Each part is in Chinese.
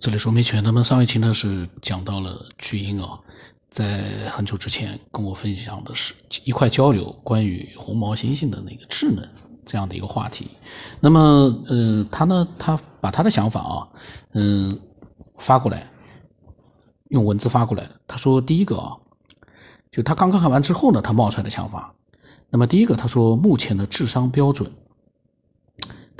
这里说没钱。那么上一期呢是讲到了巨婴啊，在很久之前跟我分享的是一块交流关于红毛猩猩的那个智能这样的一个话题。那么，呃，他呢，他把他的想法啊，嗯，发过来，用文字发过来。他说，第一个啊，就他刚刚看完之后呢，他冒出来的想法。那么第一个，他说目前的智商标准。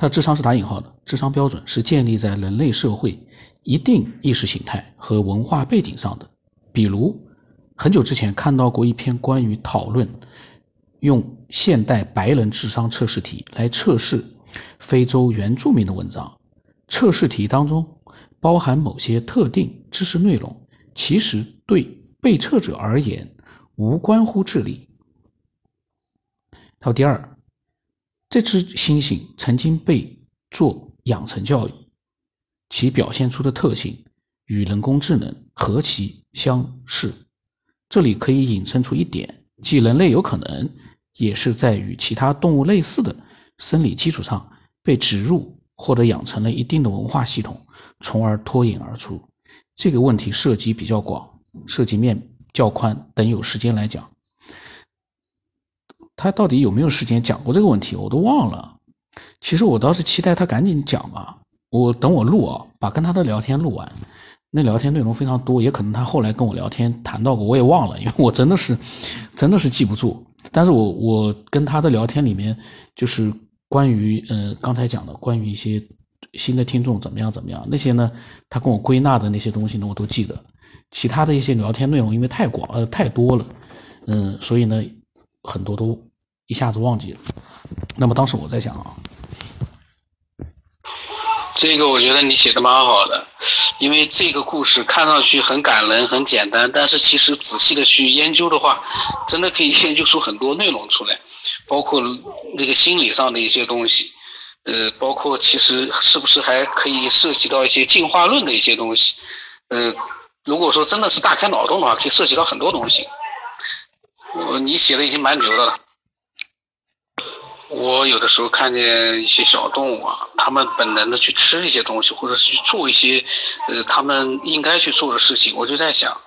他智商是打引号的，智商标准是建立在人类社会一定意识形态和文化背景上的。比如，很久之前看到过一篇关于讨论用现代白人智商测试题来测试非洲原住民的文章。测试题当中包含某些特定知识内容，其实对被测者而言无关乎智力。还有第二。这只猩猩曾经被做养成教育，其表现出的特性与人工智能何其相似。这里可以引申出一点，即人类有可能也是在与其他动物类似的生理基础上被植入或者养成了一定的文化系统，从而脱颖而出。这个问题涉及比较广，涉及面较宽，等有时间来讲。他到底有没有时间讲过这个问题，我都忘了。其实我倒是期待他赶紧讲吧。我等我录啊，把跟他的聊天录完。那聊天内容非常多，也可能他后来跟我聊天谈到过，我也忘了，因为我真的是真的是记不住。但是我我跟他的聊天里面，就是关于呃刚才讲的关于一些新的听众怎么样怎么样那些呢，他跟我归纳的那些东西呢，我都记得。其他的一些聊天内容因为太广呃太多了，嗯，所以呢很多都。一下子忘记了。那么当时我在想啊，这个我觉得你写的蛮好的，因为这个故事看上去很感人、很简单，但是其实仔细的去研究的话，真的可以 研究出很多内容出来，包括那个心理上的一些东西，呃，包括其实是不是还可以涉及到一些进化论的一些东西，呃，如果说真的是大开脑洞的话，可以涉及到很多东西。我你写的已经蛮牛的了。我有的时候看见一些小动物啊，它们本能的去吃一些东西，或者是去做一些，呃，它们应该去做的事情。我就在想，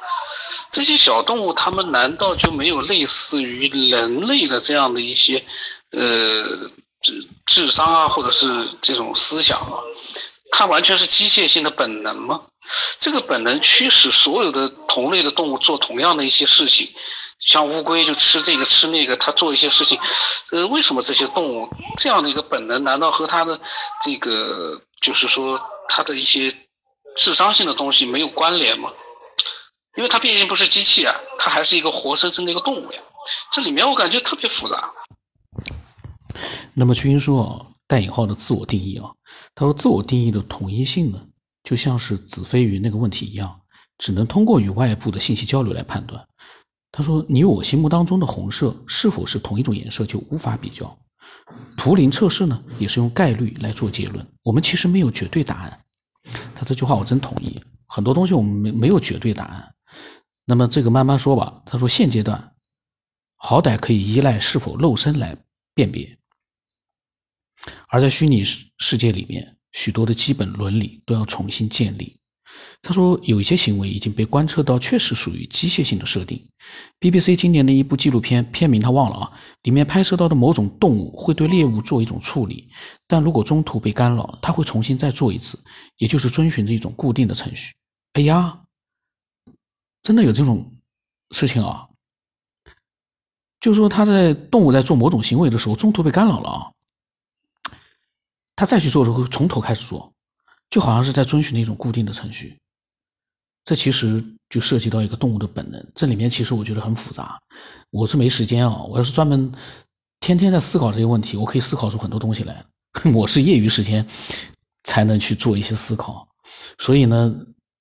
这些小动物，它们难道就没有类似于人类的这样的一些，呃，智智商啊，或者是这种思想吗？它完全是机械性的本能吗？这个本能驱使所有的同类的动物做同样的一些事情。像乌龟就吃这个吃那个，它做一些事情，呃，为什么这些动物这样的一个本能，难道和它的这个就是说它的一些智商性的东西没有关联吗？因为它毕竟不是机器啊，它还是一个活生生的一个动物呀。这里面我感觉特别复杂。那么群英说啊，带引号的自我定义啊，他说自我定义的统一性呢，就像是子非鱼那个问题一样，只能通过与外部的信息交流来判断。他说：“你我心目当中的红色是否是同一种颜色，就无法比较。图灵测试呢，也是用概率来做结论。我们其实没有绝对答案。”他这句话我真同意，很多东西我们没没有绝对答案。那么这个慢慢说吧。他说：“现阶段好歹可以依赖是否肉身来辨别，而在虚拟世世界里面，许多的基本伦理都要重新建立。”他说，有一些行为已经被观测到，确实属于机械性的设定。BBC 今年的一部纪录片，片名他忘了啊，里面拍摄到的某种动物会对猎物做一种处理，但如果中途被干扰，他会重新再做一次，也就是遵循着一种固定的程序。哎呀，真的有这种事情啊！就是说，他在动物在做某种行为的时候，中途被干扰了啊，他再去做的时候，从头开始做。就好像是在遵循那种固定的程序，这其实就涉及到一个动物的本能。这里面其实我觉得很复杂，我是没时间啊。我要是专门天天在思考这些问题，我可以思考出很多东西来。我是业余时间才能去做一些思考，所以呢，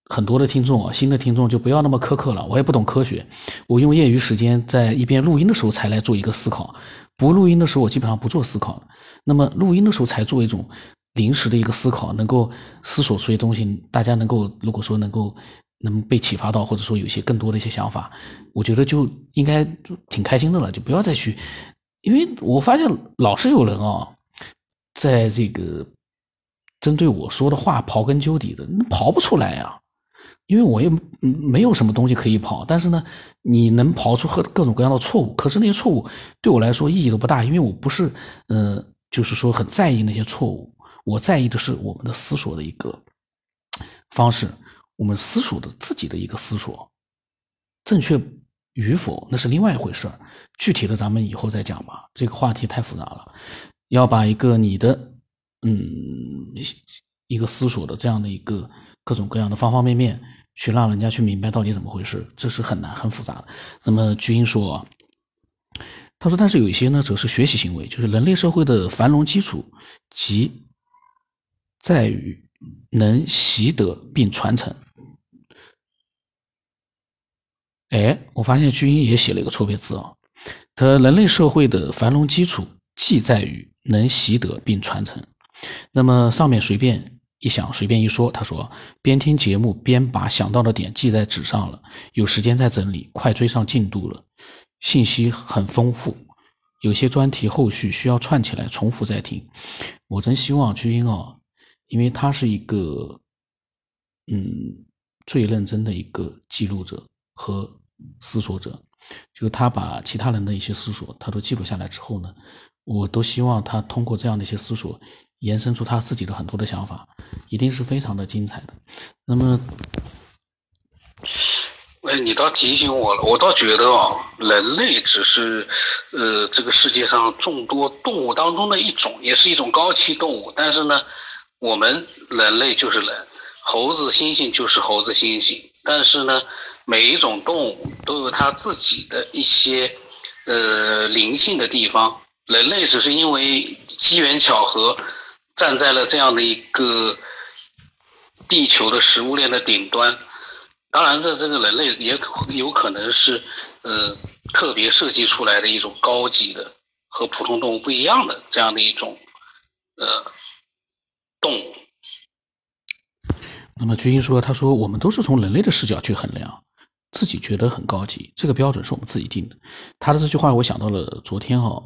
很多的听众啊，新的听众就不要那么苛刻了。我也不懂科学，我用业余时间在一边录音的时候才来做一个思考，不录音的时候我基本上不做思考。那么录音的时候才做一种。临时的一个思考，能够思索出一些东西，大家能够如果说能够能被启发到，或者说有些更多的一些想法，我觉得就应该挺开心的了，就不要再去，因为我发现老是有人啊，在这个针对我说的话刨根究底的，刨不出来呀。因为我也没有什么东西可以刨，但是呢，你能刨出各各种各样的错误，可是那些错误对我来说意义都不大，因为我不是，呃，就是说很在意那些错误，我在意的是我们的思索的一个方式，我们思索的自己的一个思索，正确与否那是另外一回事儿，具体的咱们以后再讲吧，这个话题太复杂了，要把一个你的，嗯，一个思索的这样的一个各种各样的方方面面。去让人家去明白到底怎么回事，这是很难很复杂的。那么巨婴说，他说，但是有一些呢，则是学习行为，就是人类社会的繁荣基础，及在于能习得并传承。哎，我发现巨婴也写了一个错别字啊，他人类社会的繁荣基础，即在于能习得并传承。那么上面随便。一想，随便一说，他说边听节目边把想到的点记在纸上了，有时间再整理，快追上进度了。信息很丰富，有些专题后续需要串起来重复再听。我真希望巨婴哦，因为他是一个嗯最认真的一个记录者和思索者，就是他把其他人的一些思索他都记录下来之后呢，我都希望他通过这样的一些思索。延伸出他自己的很多的想法，一定是非常的精彩的。那么，哎，你倒提醒我了，我倒觉得啊，人类只是呃这个世界上众多动物当中的一种，也是一种高级动物。但是呢，我们人类就是人，猴子、猩猩就是猴子、猩猩。但是呢，每一种动物都有它自己的一些呃灵性的地方，人类只是因为机缘巧合。站在了这样的一个地球的食物链的顶端，当然，这这个人类也有可能是呃特别设计出来的一种高级的和普通动物不一样的这样的一种呃动物。那么，君英说：“他说我们都是从人类的视角去衡量。”自己觉得很高级，这个标准是我们自己定的。他的这句话，我想到了昨天哈，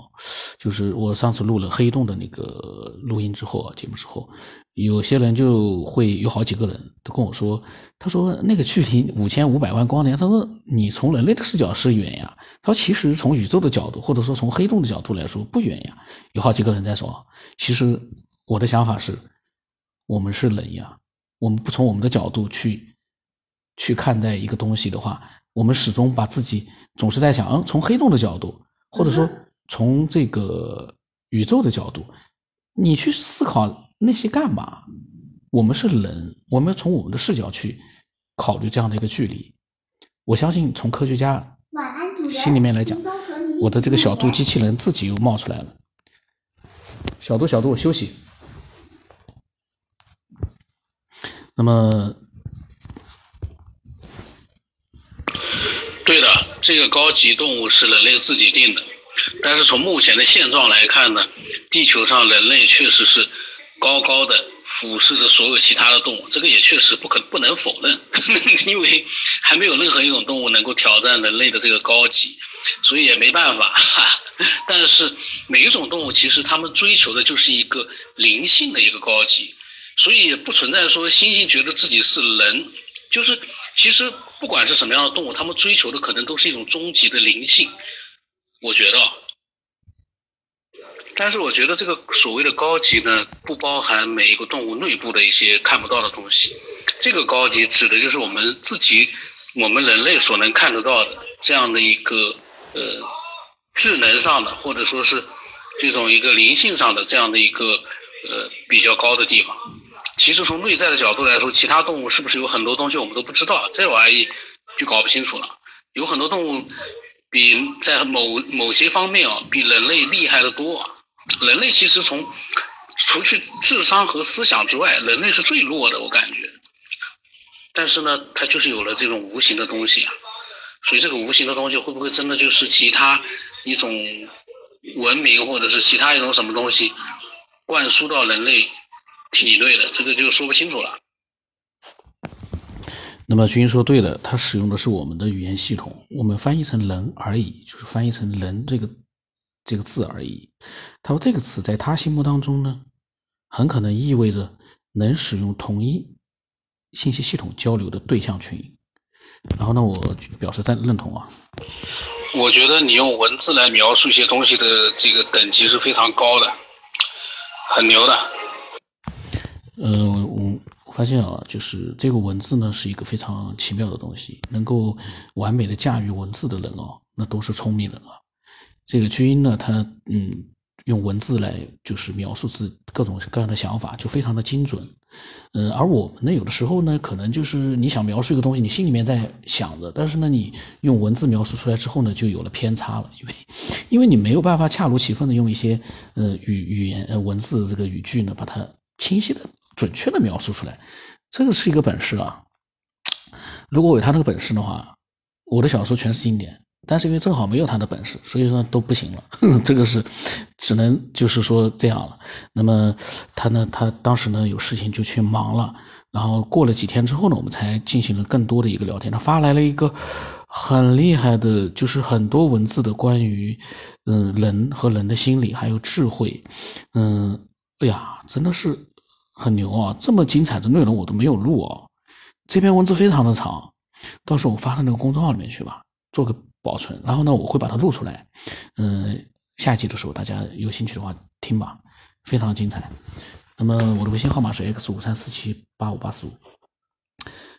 就是我上次录了黑洞的那个录音之后啊，节目之后，有些人就会有好几个人都跟我说，他说那个距离五千五百万光年，他说你从人类的视角是远呀，他说其实从宇宙的角度，或者说从黑洞的角度来说不远呀。有好几个人在说，其实我的想法是，我们是人呀，我们不从我们的角度去。去看待一个东西的话，我们始终把自己总是在想，嗯，从黑洞的角度，或者说从这个宇宙的角度，你去思考那些干嘛？我们是人，我们要从我们的视角去考虑这样的一个距离。我相信，从科学家心里面来讲，我的这个小度机器人自己又冒出来了。小度，小度，休息。那么。对的，这个高级动物是人类自己定的，但是从目前的现状来看呢，地球上人类确实是高高的俯视着所有其他的动物，这个也确实不可不能否认，因为还没有任何一种动物能够挑战人类的这个高级，所以也没办法。但是每一种动物其实它们追求的就是一个灵性的一个高级，所以也不存在说猩猩觉得自己是人，就是其实。不管是什么样的动物，它们追求的可能都是一种终极的灵性，我觉得。但是我觉得这个所谓的高级呢，不包含每一个动物内部的一些看不到的东西。这个高级指的就是我们自己，我们人类所能看得到的这样的一个呃智能上的，或者说是这种一个灵性上的这样的一个呃比较高的地方。其实从内在的角度来说，其他动物是不是有很多东西我们都不知道？这玩意就搞不清楚了。有很多动物比在某某些方面啊，比人类厉害的多。人类其实从除去智商和思想之外，人类是最弱的，我感觉。但是呢，它就是有了这种无形的东西啊。所以这个无形的东西会不会真的就是其他一种文明，或者是其他一种什么东西灌输到人类？体内的这个就说不清楚了。那么君说对的，他使用的是我们的语言系统，我们翻译成“人”而已，就是翻译成“人”这个这个字而已。他说这个词在他心目当中呢，很可能意味着能使用统一信息系统交流的对象群。然后呢，我表示赞认同啊。我觉得你用文字来描述一些东西的这个等级是非常高的，很牛的。嗯，我我发现啊，就是这个文字呢是一个非常奇妙的东西，能够完美的驾驭文字的人哦，那都是聪明人啊。这个巨婴呢，他嗯。用文字来就是描述自各种各样的想法，就非常的精准。嗯，而我们呢，有的时候呢，可能就是你想描述一个东西，你心里面在想着，但是呢，你用文字描述出来之后呢，就有了偏差了，因为因为你没有办法恰如其分的用一些呃语语言呃文字这个语句呢，把它清晰的准确的描述出来，这个是一个本事啊。如果我有他那个本事的话，我的小说全是经典。但是因为正好没有他的本事，所以说都不行了。这个是只能就是说这样了。那么他呢，他当时呢有事情就去忙了。然后过了几天之后呢，我们才进行了更多的一个聊天。他发来了一个很厉害的，就是很多文字的关于嗯人和人的心理还有智慧。嗯，哎呀，真的是很牛啊！这么精彩的内容我都没有录哦。这篇文字非常的长，到时候我发到那个公众号里面去吧，做个。保存，然后呢，我会把它录出来。嗯，下集的时候大家有兴趣的话听吧，非常的精彩。那么我的微信号码是 x 五三四七八五八四五，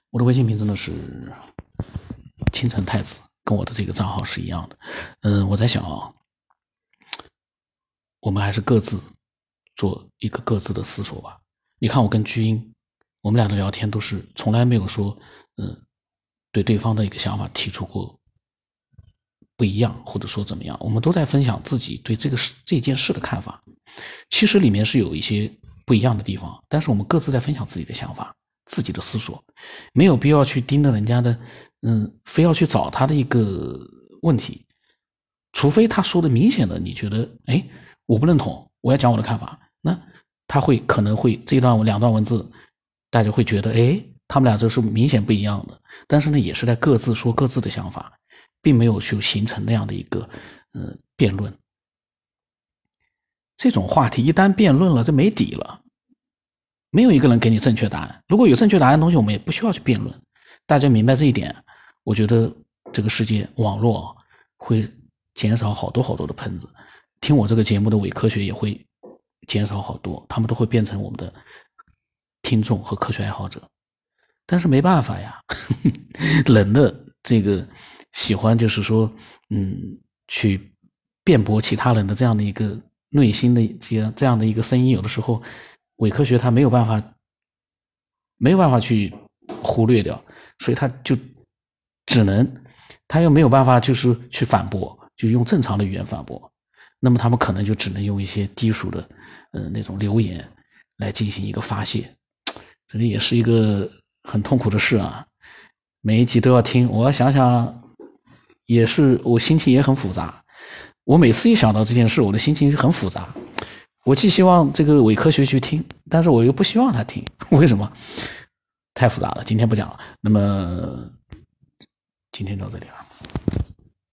我的微信名字呢是清晨太子，跟我的这个账号是一样的。嗯，我在想啊，我们还是各自做一个各自的思索吧。你看我跟居英，我们俩的聊天都是从来没有说，嗯，对对方的一个想法提出过。不一样，或者说怎么样，我们都在分享自己对这个事、这件事的看法。其实里面是有一些不一样的地方，但是我们各自在分享自己的想法、自己的思索，没有必要去盯着人家的，嗯，非要去找他的一个问题，除非他说的明显的，你觉得，哎，我不认同，我要讲我的看法，那他会可能会这段两段文字，大家会觉得，哎，他们俩这是明显不一样的，但是呢，也是在各自说各自的想法。并没有去形成那样的一个，呃，辩论。这种话题一旦辩论了，就没底了，没有一个人给你正确答案。如果有正确答案的东西，我们也不需要去辩论。大家明白这一点，我觉得这个世界网络会减少好多好多的喷子，听我这个节目的伪科学也会减少好多，他们都会变成我们的听众和科学爱好者。但是没办法呀，人的这个。喜欢就是说，嗯，去辩驳其他人的这样的一个内心的这样这样的一个声音，有的时候伪科学他没有办法，没有办法去忽略掉，所以他就只能他又没有办法就是去反驳，就用正常的语言反驳，那么他们可能就只能用一些低俗的，呃，那种留言来进行一个发泄，这里也是一个很痛苦的事啊，每一集都要听，我要想想。也是我心情也很复杂，我每次一想到这件事，我的心情是很复杂。我既希望这个伪科学去听，但是我又不希望他听，为什么？太复杂了，今天不讲了。那么今天到这里了。